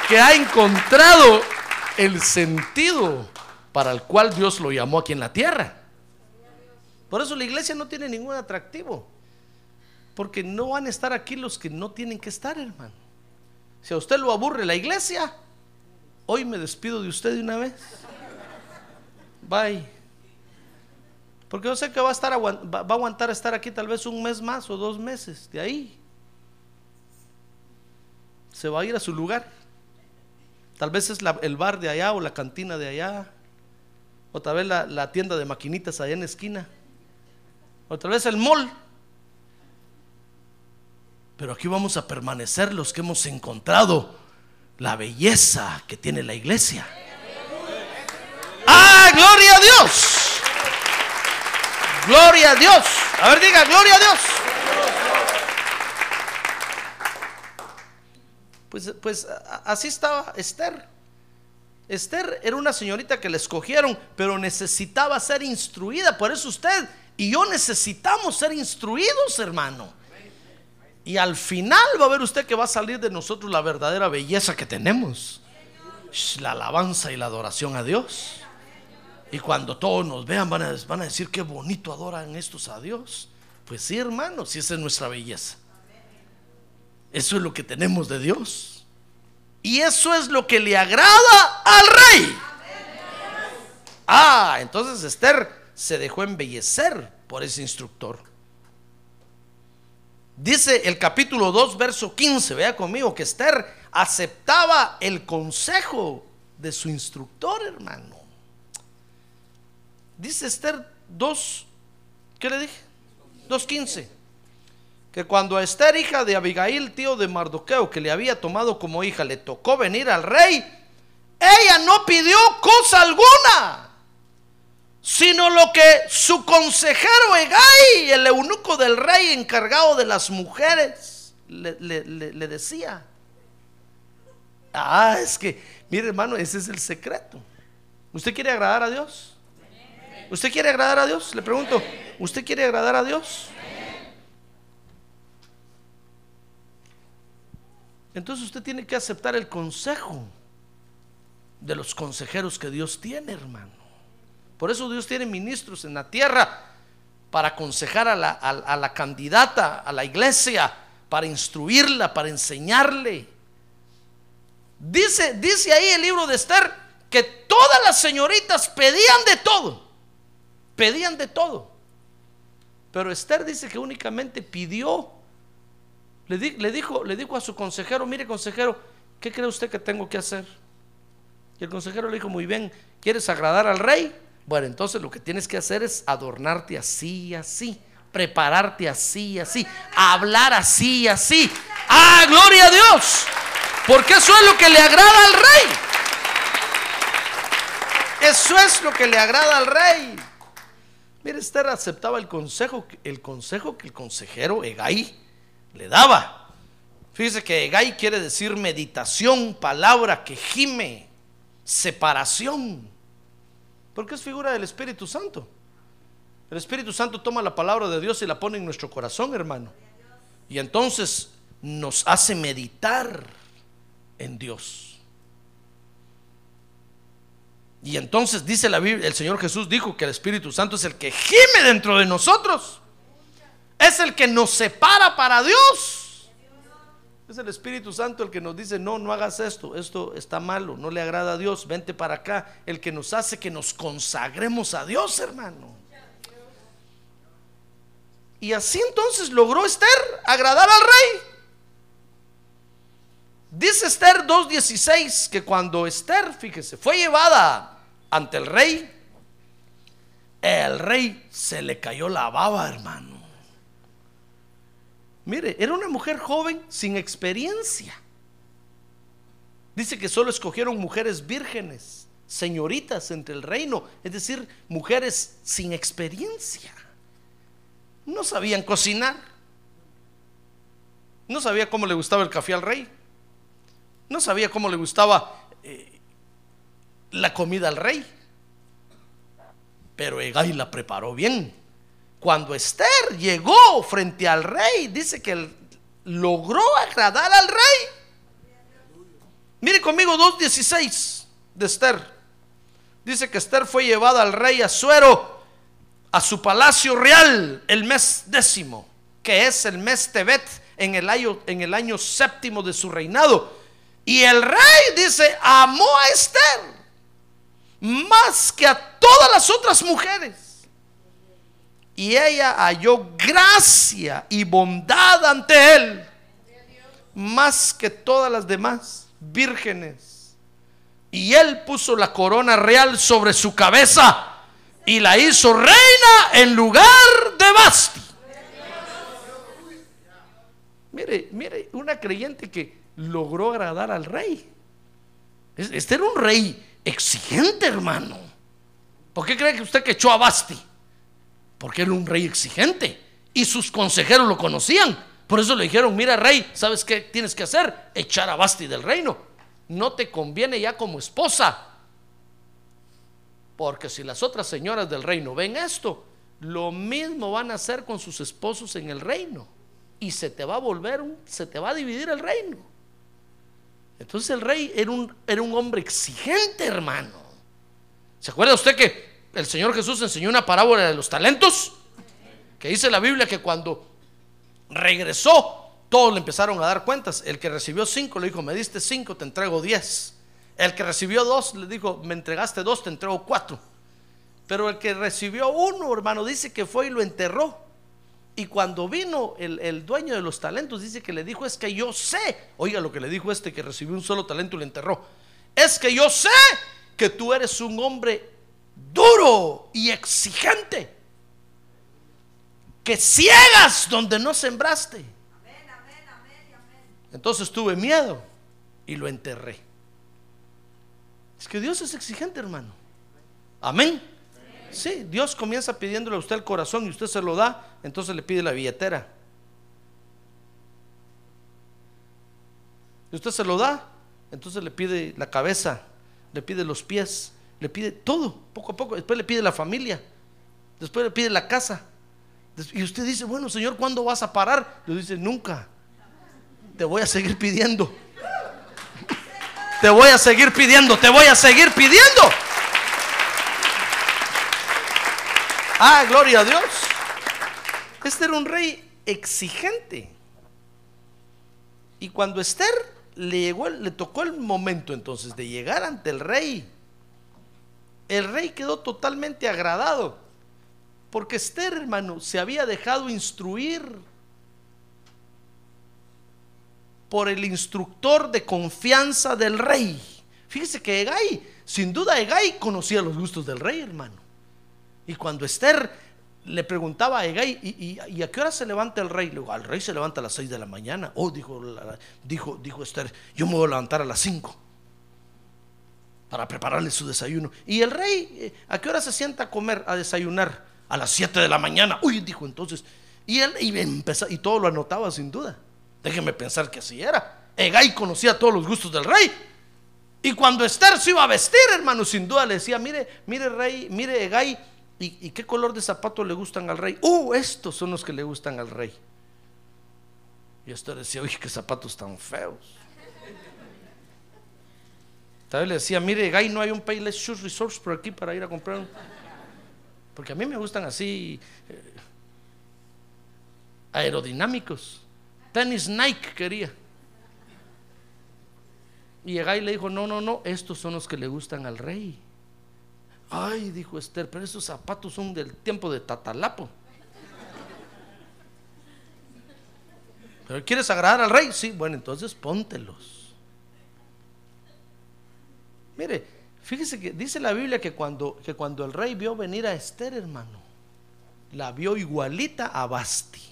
que ha encontrado el sentido para el cual Dios lo llamó aquí en la tierra. Por eso la iglesia no tiene ningún atractivo. Porque no van a estar aquí los que no tienen que estar, hermano. Si a usted lo aburre la iglesia, hoy me despido de usted de una vez. Bye. Porque yo sé que va a, estar, va a aguantar estar aquí tal vez un mes más o dos meses. De ahí se va a ir a su lugar. Tal vez es el bar de allá o la cantina de allá. O tal vez la, la tienda de maquinitas allá en la esquina. O tal vez el mall. Pero aquí vamos a permanecer los que hemos encontrado la belleza que tiene la iglesia. ¡Ah, gloria a Dios! Gloria a Dios. A ver, diga, gloria a Dios. Pues, pues así estaba Esther. Esther era una señorita que le escogieron, pero necesitaba ser instruida. Por eso usted y yo necesitamos ser instruidos, hermano. Y al final va a ver usted que va a salir de nosotros la verdadera belleza que tenemos. La alabanza y la adoración a Dios. Y cuando todos nos vean van a, van a decir qué bonito adoran estos a Dios. Pues sí, hermano, si esa es nuestra belleza. Eso es lo que tenemos de Dios. Y eso es lo que le agrada al rey. Ah, entonces Esther se dejó embellecer por ese instructor. Dice el capítulo 2, verso 15, vea conmigo que Esther aceptaba el consejo de su instructor, hermano. Dice Esther 2, ¿qué le dije? 2.15. Que cuando a Esther, hija de Abigail, tío de Mardoqueo, que le había tomado como hija, le tocó venir al rey, ella no pidió cosa alguna, sino lo que su consejero Egay, el eunuco del rey encargado de las mujeres, le, le decía. Ah, es que, mire hermano, ese es el secreto. ¿Usted quiere agradar a Dios? ¿Usted quiere agradar a Dios? Le pregunto, ¿usted quiere agradar a Dios? Entonces usted tiene que aceptar el consejo de los consejeros que Dios tiene, hermano. Por eso Dios tiene ministros en la tierra para aconsejar a la, candidata, a la iglesia, para instruirla, para enseñarle. Dice, dice ahí el libro de Esther que todas las señoritas pedían de todo pedían de todo. Pero Esther dice que únicamente pidió, le, dijo, le dijo a su consejero, mire consejero, ¿qué cree usted que tengo que hacer? Y el consejero le dijo, muy bien, ¿quieres agradar al rey? Bueno, entonces lo que tienes que hacer es adornarte así, así, prepararte así, así, hablar así, así. ¡Ah, gloria a Dios! Porque eso es lo que le agrada al rey. Eso es lo que le agrada al rey. Mire, Esther aceptaba el consejo, el consejo que el consejero Egay le daba. Fíjese que Egay quiere decir meditación, palabra que gime, separación. Porque es figura del Espíritu Santo. El Espíritu Santo toma la palabra de Dios y la pone en nuestro corazón, hermano. Y entonces nos hace meditar en Dios. Y entonces dice la Biblia, el Señor Jesús dijo que el Espíritu Santo es el que gime dentro de nosotros. Es el que nos separa para Dios. Es el Espíritu Santo el que nos dice, no, no hagas esto, esto está malo, no le agrada a Dios, vente para acá. El que nos hace que nos consagremos a Dios, hermano. Y así entonces logró Esther agradar al rey. Dice Esther 2.16 que cuando Esther, fíjese, fue llevada ante el rey, el rey se le cayó la baba, hermano. Mire, era una mujer joven sin experiencia. Dice que solo escogieron mujeres vírgenes, señoritas entre el reino, es decir, mujeres sin experiencia. No sabían cocinar. No sabía cómo le gustaba el café al rey. No sabía cómo le gustaba eh, la comida al rey. Pero Egay la preparó bien. cuando Esther llegó frente al rey, dice que logró agradar al rey. Mire conmigo 2.16 de Esther. Dice que Esther fue llevada al rey Asuero a su palacio real el mes décimo, que es el mes Tebet en el año, en el año séptimo de su reinado. Y el rey dice, amó a Esther más que a todas las otras mujeres. Y ella halló gracia y bondad ante él, más que todas las demás vírgenes. Y él puso la corona real sobre su cabeza y la hizo reina en lugar de Basti. Mire, mire, una creyente que logró agradar al rey. Este era un rey exigente, hermano. ¿Por qué cree que usted que echó a Basti? Porque era un rey exigente y sus consejeros lo conocían. Por eso le dijeron, mira rey, ¿sabes qué tienes que hacer? Echar a Basti del reino. No te conviene ya como esposa. Porque si las otras señoras del reino ven esto, lo mismo van a hacer con sus esposos en el reino. Y se te va a volver, se te va a dividir el reino. Entonces el rey era un, era un hombre exigente, hermano. ¿Se acuerda usted que el Señor Jesús enseñó una parábola de los talentos? Que dice la Biblia que cuando regresó, todos le empezaron a dar cuentas. El que recibió cinco le dijo, me diste cinco, te entrego diez. El que recibió dos le dijo, me entregaste dos, te entrego cuatro. Pero el que recibió uno, hermano, dice que fue y lo enterró. Y cuando vino el, dueño de los talentos, dice que le dijo, es que yo sé, oiga lo que le dijo este que recibió un solo talento y le enterró, es que yo sé que tú eres un hombre duro y exigente, que ciegas donde no sembraste. Entonces tuve miedo y lo enterré. Es que Dios es exigente, hermano. Amén. Sí, Dios comienza pidiéndole a usted el corazón y usted se lo da, entonces le pide la billetera. Y usted se lo da, entonces le pide la cabeza, le pide los pies, le pide todo, poco a poco. Después le pide la familia, después le pide la casa. Y usted dice, bueno, Señor, ¿cuándo vas a parar? Le dice, nunca. Te voy a seguir pidiendo. Te voy a seguir pidiendo, te voy a seguir pidiendo. Ah, gloria a Dios. Este era un rey exigente. Y cuando Esther le llegó, le tocó el momento entonces de llegar ante el rey, el rey quedó totalmente agradado. Porque Esther, hermano, se había dejado instruir por el instructor de confianza del rey. Fíjese que Egay, sin duda Egay conocía los gustos del rey, hermano. Y cuando Esther le preguntaba a Egay, ¿y, a qué hora se levanta el rey? Le digo, al rey se levanta a las 6 de la mañana. Oh, dijo, dijo, dijo Esther, yo me voy a levantar a las 5 para prepararle su desayuno. Y el rey, eh, ¿a qué hora se sienta a comer, a desayunar? A las 7 de la mañana. Uy, dijo entonces. Y él y, empezó, y todo lo anotaba sin duda. Déjeme pensar que así era. Egay conocía todos los gustos del rey. Y cuando Esther se iba a vestir, hermano, sin duda le decía, mire, mire, rey, mire, Egay, ¿Y, qué color de zapatos le gustan al rey? ¡Uh! Estos son los que le gustan al rey. Y esto decía, uy, qué zapatos tan feos. Tal vez le decía, mire, Guy, no hay un Payless Shoes Resource por aquí para ir a comprar. Porque a mí me gustan así eh, aerodinámicos. Tenis Nike quería. Y Guy le dijo, no, no, no, estos son los que le gustan al rey. Ay, dijo Esther, pero esos zapatos son del tiempo de Tatalapo. ¿Pero quieres agradar al rey? Sí, bueno, entonces póntelos. Mire, fíjese que dice la Biblia que cuando, que cuando el rey vio venir a Esther, hermano, la vio igualita a Basti.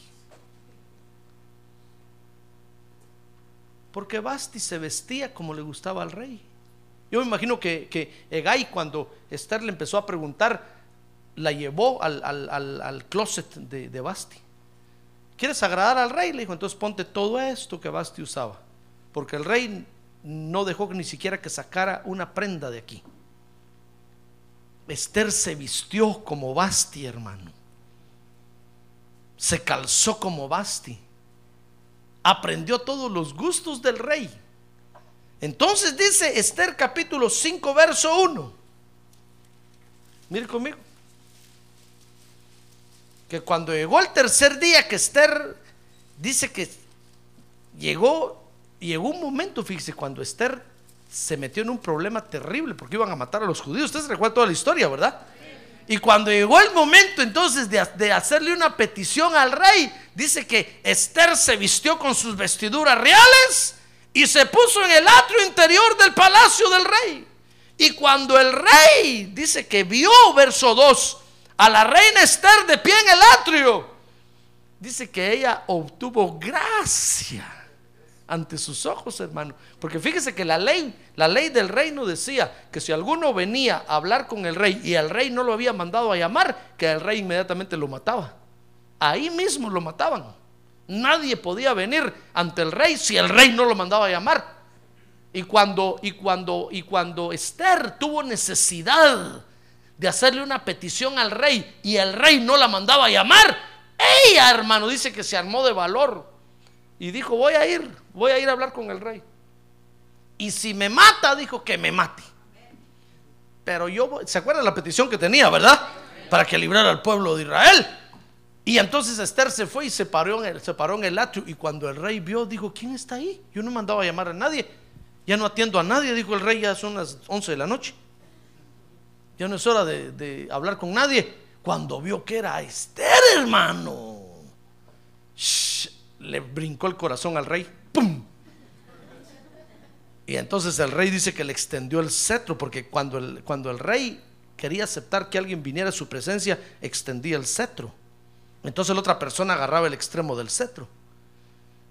Porque Basti se vestía como le gustaba al rey. Yo me imagino que, que Egay, cuando Esther le empezó a preguntar, la llevó al, closet de, Basti. ¿Quieres agradar al rey? Le dijo, entonces ponte todo esto que Basti usaba. Porque el rey no dejó ni siquiera que sacara una prenda de aquí. Esther se vistió como Basti, hermano. se calzó como Basti, aprendió todos los gustos del rey. Entonces dice Esther capítulo 5, verso 1. Mire conmigo. Que cuando llegó el tercer día que Esther dice que llegó, llegó un momento, fíjese, cuando Esther se metió en un problema terrible porque iban a matar a los judíos. Usted se recuerda toda la historia, ¿verdad? Y cuando llegó el momento entonces de, de, hacerle una petición al rey, dice que Esther se vistió con sus vestiduras reales y se puso en el atrio interior del palacio del rey. Y cuando el rey dice que vio, verso 2, a la reina Esther de pie en el atrio, dice que ella obtuvo gracia ante sus ojos, hermano. Porque fíjese que la ley, la ley del reino decía que si alguno venía a hablar con el rey y el rey no lo había mandado a llamar, que el rey inmediatamente lo mataba. Ahí mismo lo mataban. Nadie podía venir ante el rey si el rey no lo mandaba a llamar. Y cuando y cuando y cuando Esther tuvo necesidad de hacerle una petición al rey y el rey no la mandaba a llamar, ella, hermano, dice que se armó de valor y dijo, "Voy a ir voy a ir a hablar con el rey. Y si me mata, dijo que me mate. Pero yo, ¿se acuerdan la petición que tenía, verdad? Para que librara al pueblo de Israel. Y entonces Esther se fue y se paró, en el, se paró en el atrio. Y cuando el rey vio, dijo, ¿quién está ahí? Yo no mandaba a llamar a nadie. Ya no atiendo a nadie, dijo el rey, ya son las 11 de la noche. Ya no es hora de, de hablar con nadie. Cuando vio que era Esther, hermano, le brincó el corazón al rey. Y entonces el rey dice que le extendió el cetro, porque cuando el, cuando el rey quería aceptar que alguien viniera a su presencia, extendía el cetro. Entonces la otra persona agarraba el extremo del cetro.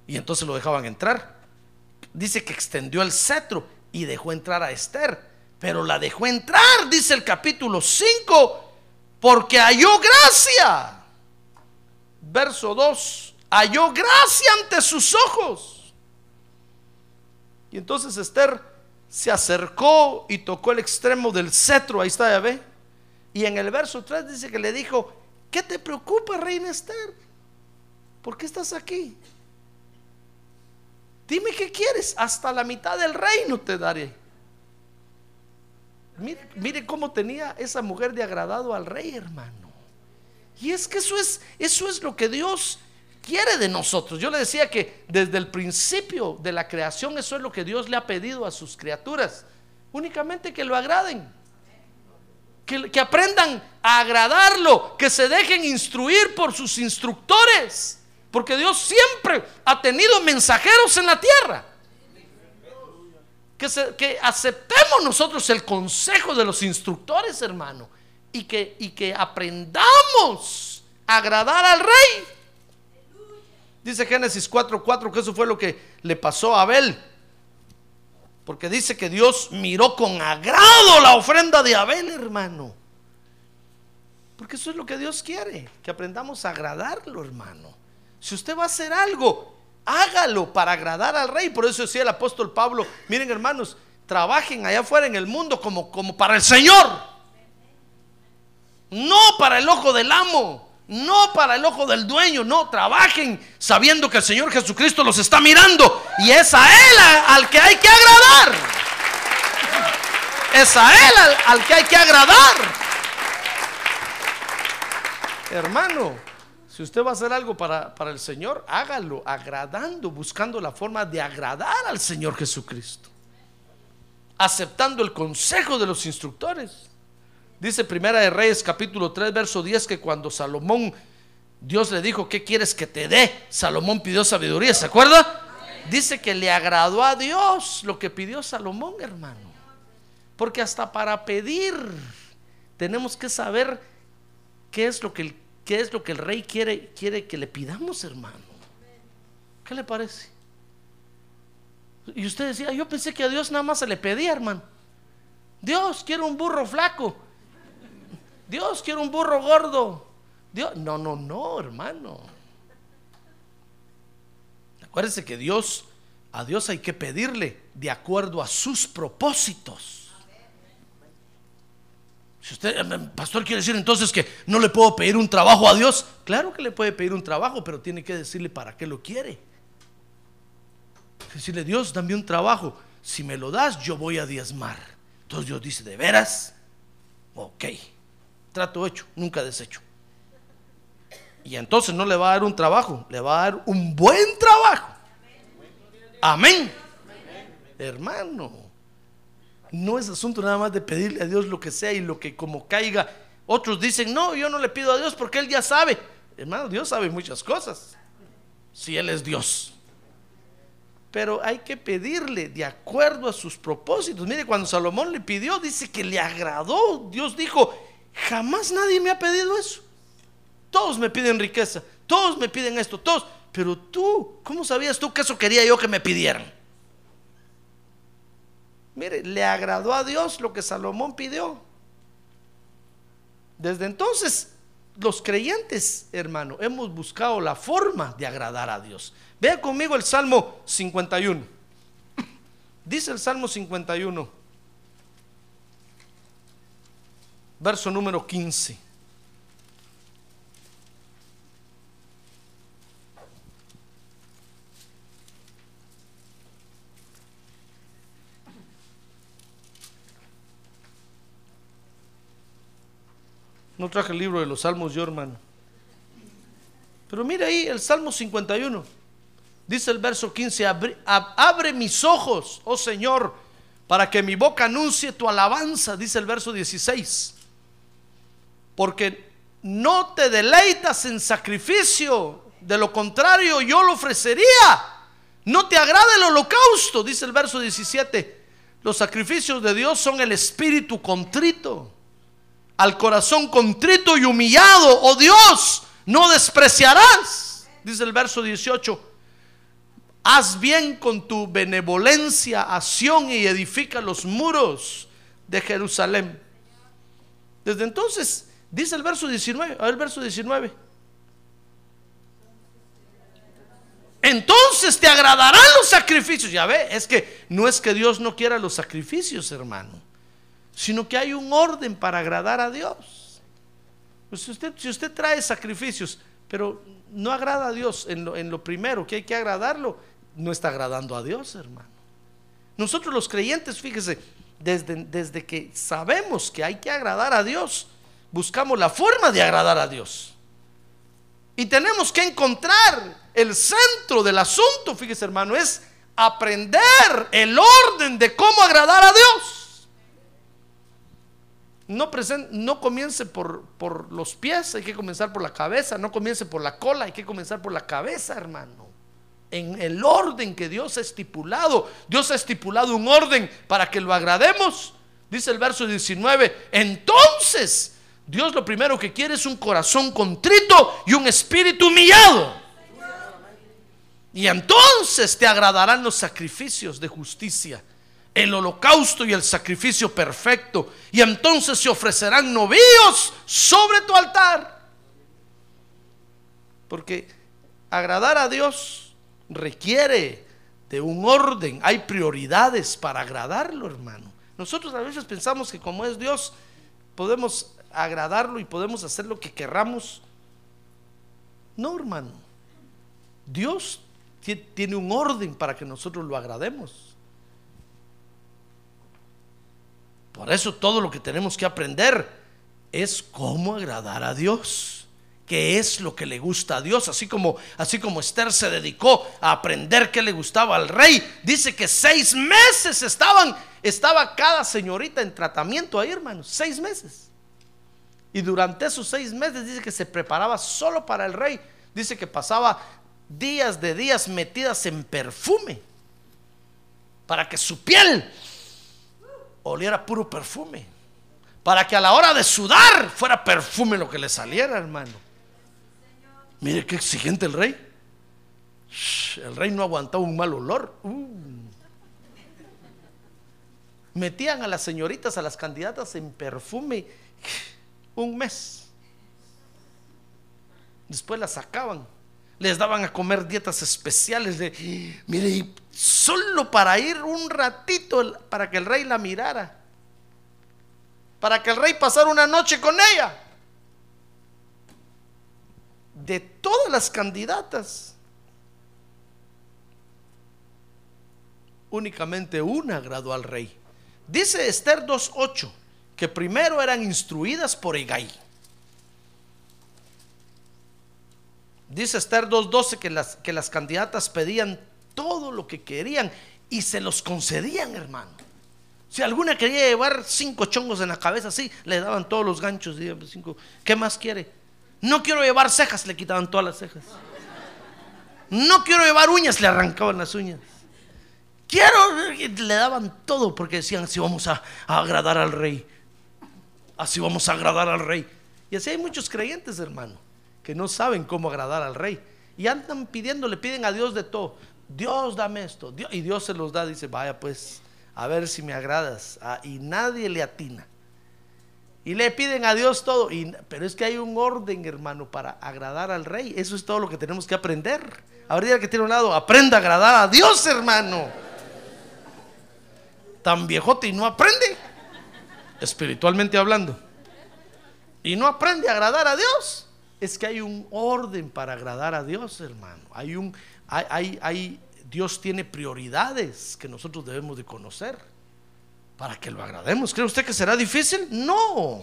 Y entonces lo dejaban entrar. Dice que extendió el cetro y dejó entrar a Esther. Pero la dejó entrar, dice el capítulo 5, porque halló gracia. Verso 2, halló gracia ante sus ojos. Y entonces Esther se acercó y tocó el extremo del cetro, ahí está, ya ve. Y en el verso 3 dice que le dijo, ¿qué te preocupa, reina Esther? ¿Por qué estás aquí? Dime qué quieres, hasta la mitad del reino te daré. Mire, mire, cómo tenía esa mujer de agradado al rey, hermano. Y es que eso es, eso es lo que Dios quiere de nosotros. Yo le decía que desde el principio de la creación eso es lo que Dios le ha pedido a sus criaturas. Únicamente que lo agraden. Que, aprendan a agradarlo, que se dejen instruir por sus instructores. Porque Dios siempre ha tenido mensajeros en la tierra. Que, aceptemos nosotros el consejo de los instructores, hermano, y que, y que aprendamos a agradar al rey. Dice Génesis 4:4 que eso fue lo que le pasó a Abel. Porque dice que Dios miró con agrado la ofrenda de Abel, hermano. Porque eso es lo que Dios quiere, que aprendamos a agradarlo, hermano. Si usted va a hacer algo, hágalo para agradar al rey. Por eso decía el apóstol Pablo, miren hermanos, trabajen allá afuera en el mundo como, como para el Señor. No para el ojo del amo. No para el ojo del dueño, no, trabajen sabiendo que el Señor Jesucristo los está mirando y es a Él al que hay que agradar. Es a Él al, al que hay que agradar. Hermano, si usted va a hacer algo para, para el Señor, hágalo agradando, buscando la forma de agradar al Señor Jesucristo. Aceptando el consejo de los instructores. Dice Primera de Reyes capítulo 3 verso 10 que cuando Salomón Dios le dijo, "¿Qué quieres que te dé?" Salomón pidió sabiduría, ¿se acuerda? Dice que le agradó a Dios lo que pidió Salomón, hermano. Porque hasta para pedir tenemos que saber qué es lo que el, qué es lo que el rey quiere quiere que le pidamos, hermano. ¿Qué le parece? Y usted decía, yo pensé que a Dios nada más se le pedía, hermano. Dios, quiero un burro flaco. Dios quiere un burro gordo. Dios, no, no, no, hermano. Acuérdense que Dios, a Dios hay que pedirle de acuerdo a sus propósitos. Si usted, eh, pastor, quiere decir entonces que no le puedo pedir un trabajo a Dios. Claro que le puede pedir un trabajo, pero tiene que decirle para qué lo quiere. Decirle, Dios, dame un trabajo. Si me lo das, yo voy a diezmar. Entonces Dios dice, ¿de veras? Ok, trato hecho, nunca desecho. Y entonces no le va a dar un trabajo, le va a dar un buen trabajo. Amén. Hermano, no es asunto nada más de pedirle a Dios lo que sea y lo que como caiga. Otros dicen, no, yo no le pido a Dios porque Él ya sabe. Hermano, Dios sabe muchas cosas. Si Él es Dios. Pero hay que pedirle de acuerdo a sus propósitos. Mire, cuando Salomón le pidió, dice que le agradó. Dios dijo, jamás nadie me ha pedido eso. Todos me piden riqueza, todos me piden esto, todos. Pero tú, ¿cómo sabías tú que eso quería yo que me pidieran? Mire, le agradó a Dios lo que Salomón pidió. Desde entonces, los creyentes, hermano, hemos buscado la forma de agradar a Dios. Vea conmigo el Salmo 51. Dice el Salmo 51, verso número 15. No traje el libro de los Salmos yo, hermano. Pero mire ahí el Salmo 51. Dice el verso 15, abre, abre, mis ojos, oh Señor, para que mi boca anuncie tu alabanza, dice el verso 16. Porque no te deleitas en sacrificio, de lo contrario yo lo ofrecería. No te agrada el holocausto, dice el verso 17. Los sacrificios de Dios son el espíritu contrito al corazón contrito y humillado, oh Dios, no despreciarás, dice el verso 18. Haz bien con tu benevolencia a Sión y edifica los muros de Jerusalén. Desde entonces, dice el verso 19, a ver el verso 19. Entonces te agradarán los sacrificios. Ya ve, es que no es que Dios no quiera los sacrificios, hermano sino que hay un orden para agradar a Dios. Pues si, usted, si usted trae sacrificios, pero no agrada a Dios en lo, en lo primero, que hay que agradarlo, no está agradando a Dios, hermano. Nosotros los creyentes, fíjese, desde, desde que sabemos que hay que agradar a Dios, buscamos la forma de agradar a Dios. Y tenemos que encontrar el centro del asunto, fíjese hermano, es aprender el orden de cómo agradar a Dios. No, no comience por, por los pies, hay que comenzar por la cabeza. No comience por la cola, hay que comenzar por la cabeza, hermano. En el orden que Dios ha estipulado. Dios ha estipulado un orden para que lo agrademos. Dice el verso 19. Entonces, Dios lo primero que quiere es un corazón contrito y un espíritu humillado. Y entonces te agradarán los sacrificios de justicia el holocausto y el sacrificio perfecto, y entonces se ofrecerán novíos sobre tu altar. Porque agradar a Dios requiere de un orden, hay prioridades para agradarlo, hermano. Nosotros a veces pensamos que como es Dios, podemos agradarlo y podemos hacer lo que querramos. No, hermano. Dios tiene un orden para que nosotros lo agrademos. Por eso todo lo que tenemos que aprender es cómo agradar a Dios. ¿Qué es lo que le gusta a Dios? Así como, así como Esther se dedicó a aprender qué le gustaba al rey. Dice que seis meses estaban, estaba cada señorita en tratamiento ahí, hermanos. Seis meses. Y durante esos seis meses dice que se preparaba solo para el rey. Dice que pasaba días de días metidas en perfume. Para que su piel oliera puro perfume. Para que a la hora de sudar fuera perfume lo que le saliera, hermano. Mire qué exigente el rey. El rey no aguantaba un mal olor. Uh. Metían a las señoritas, a las candidatas en perfume un mes. Después las sacaban. Les daban a comer dietas especiales de, mire, solo para ir un ratito para que el rey la mirara. para que el rey pasara una noche con ella. De todas las candidatas, únicamente una agradó al rey. Dice Esther 2.8 que primero eran instruidas por Egay. Dice Esther 2.12 que las, que las candidatas pedían todo lo que querían y se los concedían, hermano. Si alguna quería llevar cinco chongos en la cabeza, sí, le daban todos los ganchos. Pues, cinco. ¿Qué más quiere? No quiero llevar cejas, le quitaban todas las cejas. No quiero llevar uñas, le arrancaban las uñas. Quiero, le daban todo porque decían, así vamos a agradar al rey. Así vamos a agradar al rey. Y así hay muchos creyentes, hermano, que no saben cómo agradar al rey. Y andan pidiendo, le piden a Dios de todo. Dios dame esto. y Dios se los da. Dice, vaya pues, a ver si me agradas. Ah, y nadie le atina. Y le piden a Dios todo. Pero es que hay un orden, hermano, para agradar al rey. Eso es todo lo que tenemos que aprender. Ahorita que tiene un lado, aprenda a agradar a Dios, hermano. Tan viejote y no aprende. Espiritualmente hablando. Y no aprende a agradar a Dios. Es que hay un orden para agradar a Dios, hermano. Hay un, hay, hay, Dios tiene prioridades que nosotros debemos de conocer para que lo agrademos. ¿Cree usted que será difícil? No.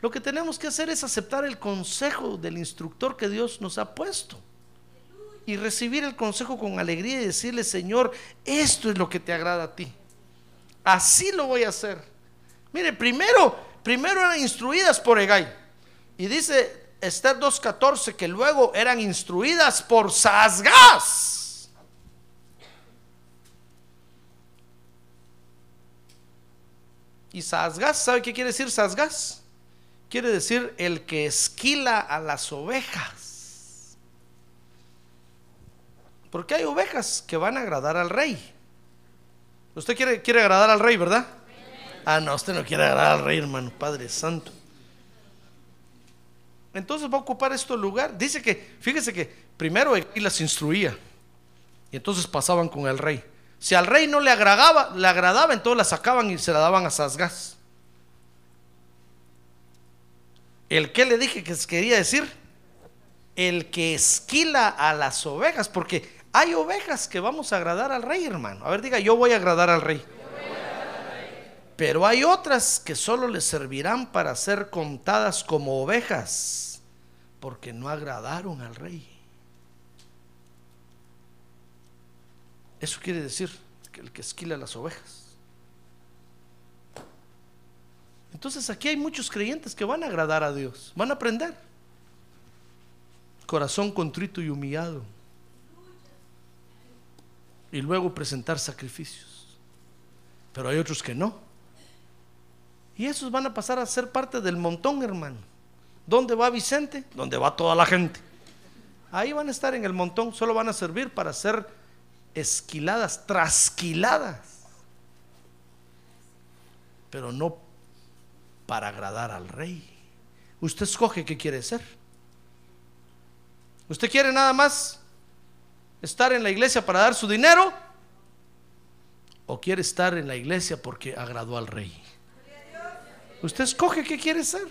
Lo que tenemos que hacer es aceptar el consejo del instructor que Dios nos ha puesto. Y recibir el consejo con alegría y decirle, Señor, esto es lo que te agrada a ti. Así lo voy a hacer. Mire, primero, primero eran instruidas por Egay. Y dice Esther 2.14 que luego eran instruidas por Sasgas. Y Sasgas, ¿sabe qué quiere decir Sasgas? Quiere decir el que esquila a las ovejas. Porque hay ovejas que van a agradar al rey. Usted quiere, quiere agradar al rey, ¿verdad? Ah, no, usted no quiere agradar al rey, hermano, Padre Santo. Entonces va a ocupar este lugar. Dice que, fíjese que primero aquí las instruía. Y entonces pasaban con el rey. Si al rey no le agradaba, le agradaba, entonces la sacaban y se la daban a Sasgas. ¿El que le dije que quería decir? El que esquila a las ovejas, porque hay ovejas que vamos a agradar al rey, hermano. A ver, diga, yo voy a agradar al rey. Pero hay otras que solo le servirán para ser contadas como ovejas porque no agradaron al rey. Eso quiere decir que el que esquila las ovejas. Entonces aquí hay muchos creyentes que van a agradar a Dios, van a aprender. Corazón contrito y humillado. Y luego presentar sacrificios. Pero hay otros que no. Y esos van a pasar a ser parte del montón, hermano. ¿Dónde va Vicente? Donde va toda la gente. Ahí van a estar en el montón, solo van a servir para ser esquiladas, trasquiladas. Pero no para agradar al rey. Usted escoge qué quiere ser. ¿Usted quiere nada más estar en la iglesia para dar su dinero? ¿O quiere estar en la iglesia porque agradó al rey? Usted escoge qué quiere ser.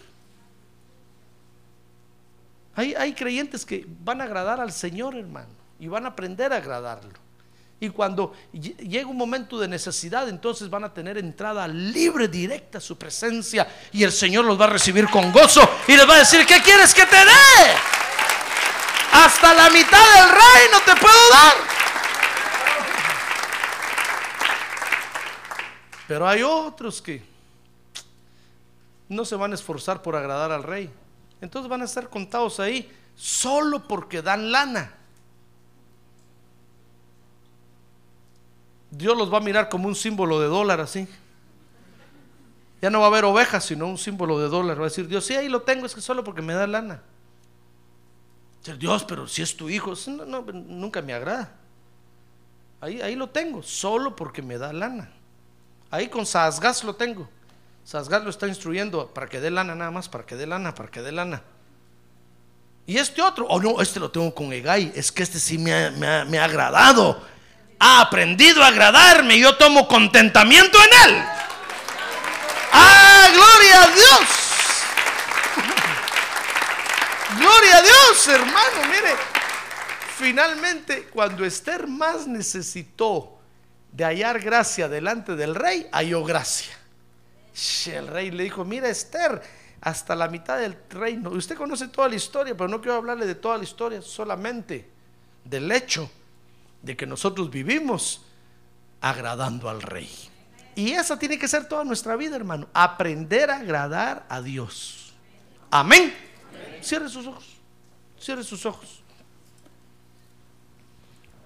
Hay, creyentes que van a agradar al Señor, hermano, y van a aprender a agradarlo. Y cuando llega un momento de necesidad, entonces van a tener entrada libre, directa a su presencia. Y el Señor los va a recibir con gozo y les va a decir, ¿qué quieres que te dé? Hasta la mitad del reino te puedo dar. Pero hay otros que no se van a esforzar por agradar al rey. Entonces van a estar contados ahí solo porque dan lana. Dios los va a mirar como un símbolo de dólar así. Ya no va a haber ovejas, sino un símbolo de dólar. Va a decir, Dios, sí, ahí lo tengo, es que solo porque me da lana. Dios, pero si es tu hijo, no, nunca me agrada. Ahí, ahí lo tengo, solo porque me da lana. Ahí con Sasgas lo tengo. Sasgar lo está instruyendo para que dé lana nada más, para que dé lana, para que dé lana. Y este otro, oh no, este lo tengo con Egay, es que este sí me ha, agradado. Ha aprendido a agradarme, yo tomo contentamiento en él. Ha gloria a Dios! Gloria a Dios, hermano. Mire, finalmente cuando Esther más necesitó de hallar gracia delante del rey, halló gracia. El rey le dijo, mira Esther, hasta la mitad del reino. Usted conoce toda la historia, pero no quiero hablarle de toda la historia, solamente del hecho de que nosotros vivimos agradando al rey. Y esa tiene que ser toda nuestra vida, hermano. Aprender a agradar a Dios. Amén. Cierre sus ojos. Cierre sus ojos.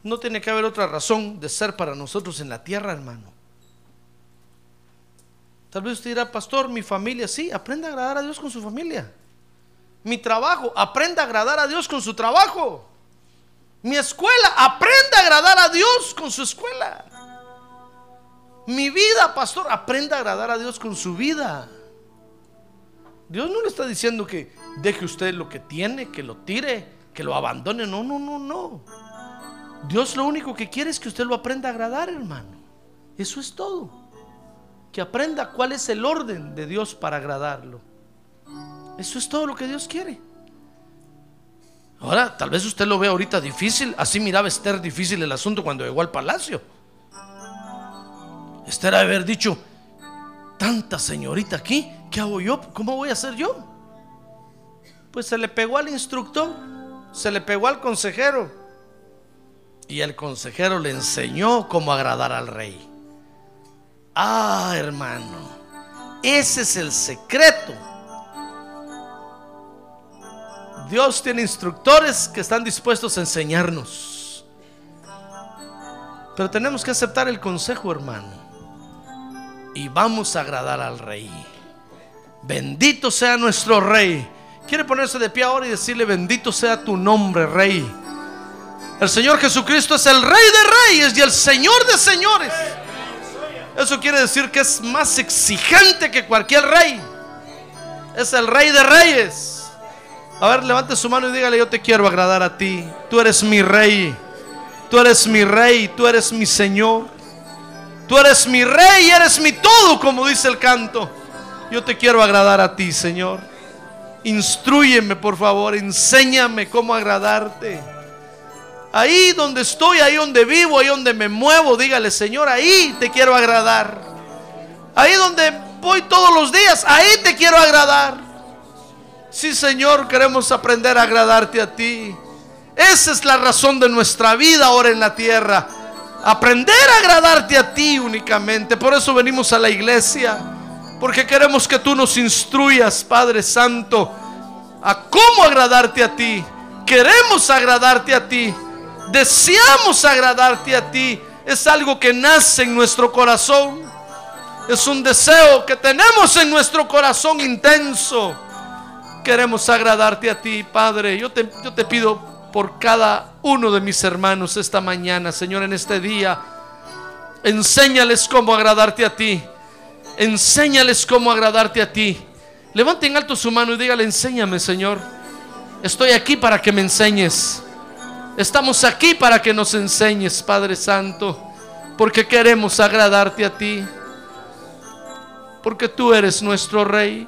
No tiene que haber otra razón de ser para nosotros en la tierra, hermano. Tal vez usted dirá, pastor, mi familia, sí, aprenda a agradar a Dios con su familia. Mi trabajo, aprenda a agradar a Dios con su trabajo. Mi escuela, aprenda a agradar a Dios con su escuela. Mi vida, pastor, aprenda a agradar a Dios con su vida. Dios no le está diciendo que deje usted lo que tiene, que lo tire, que lo abandone. No, no, no, no. Dios lo único que quiere es que usted lo aprenda a agradar, hermano. Eso es todo. Que aprenda cuál es el orden de Dios para agradarlo. Eso es todo lo que Dios quiere. Ahora, tal vez usted lo ve ahorita difícil. Así miraba Esther difícil el asunto cuando llegó al palacio. Esther haber dicho, tanta señorita aquí, ¿qué hago yo? ¿Cómo voy a hacer yo? Pues se le pegó al instructor, se le pegó al consejero. Y el consejero le enseñó cómo agradar al rey. Ah, hermano, ese es el secreto. Dios tiene instructores que están dispuestos a enseñarnos. Pero tenemos que aceptar el consejo, hermano. Y vamos a agradar al rey. Bendito sea nuestro rey. Quiere ponerse de pie ahora y decirle, bendito sea tu nombre, rey. El Señor Jesucristo es el rey de reyes y el Señor de señores. Eso quiere decir que es más exigente que cualquier rey. Es el rey de reyes. A ver, levante su mano y dígale, yo te quiero agradar a ti. Tú eres mi rey. Tú eres mi rey. Tú eres mi Señor. Tú eres mi rey y eres mi todo, como dice el canto. Yo te quiero agradar a ti, Señor. Instruyeme, por favor. Enséñame cómo agradarte. Ahí donde estoy, ahí donde vivo, ahí donde me muevo, dígale, Señor, ahí te quiero agradar. Ahí donde voy todos los días, ahí te quiero agradar. Sí, Señor, queremos aprender a agradarte a ti. Esa es la razón de nuestra vida ahora en la tierra. Aprender a agradarte a ti únicamente. Por eso venimos a la iglesia. Porque queremos que tú nos instruyas, Padre Santo, a cómo agradarte a ti. Queremos agradarte a ti. Deseamos agradarte a ti. Es algo que nace en nuestro corazón. Es un deseo que tenemos en nuestro corazón intenso. Queremos agradarte a ti, Padre. Yo te, yo te pido por cada uno de mis hermanos esta mañana, Señor, en este día. Enséñales cómo agradarte a ti. Enséñales cómo agradarte a ti. Levanten alto su mano y dígale, enséñame, Señor. Estoy aquí para que me enseñes. Estamos aquí para que nos enseñes, Padre Santo, porque queremos agradarte a ti, porque tú eres nuestro Rey.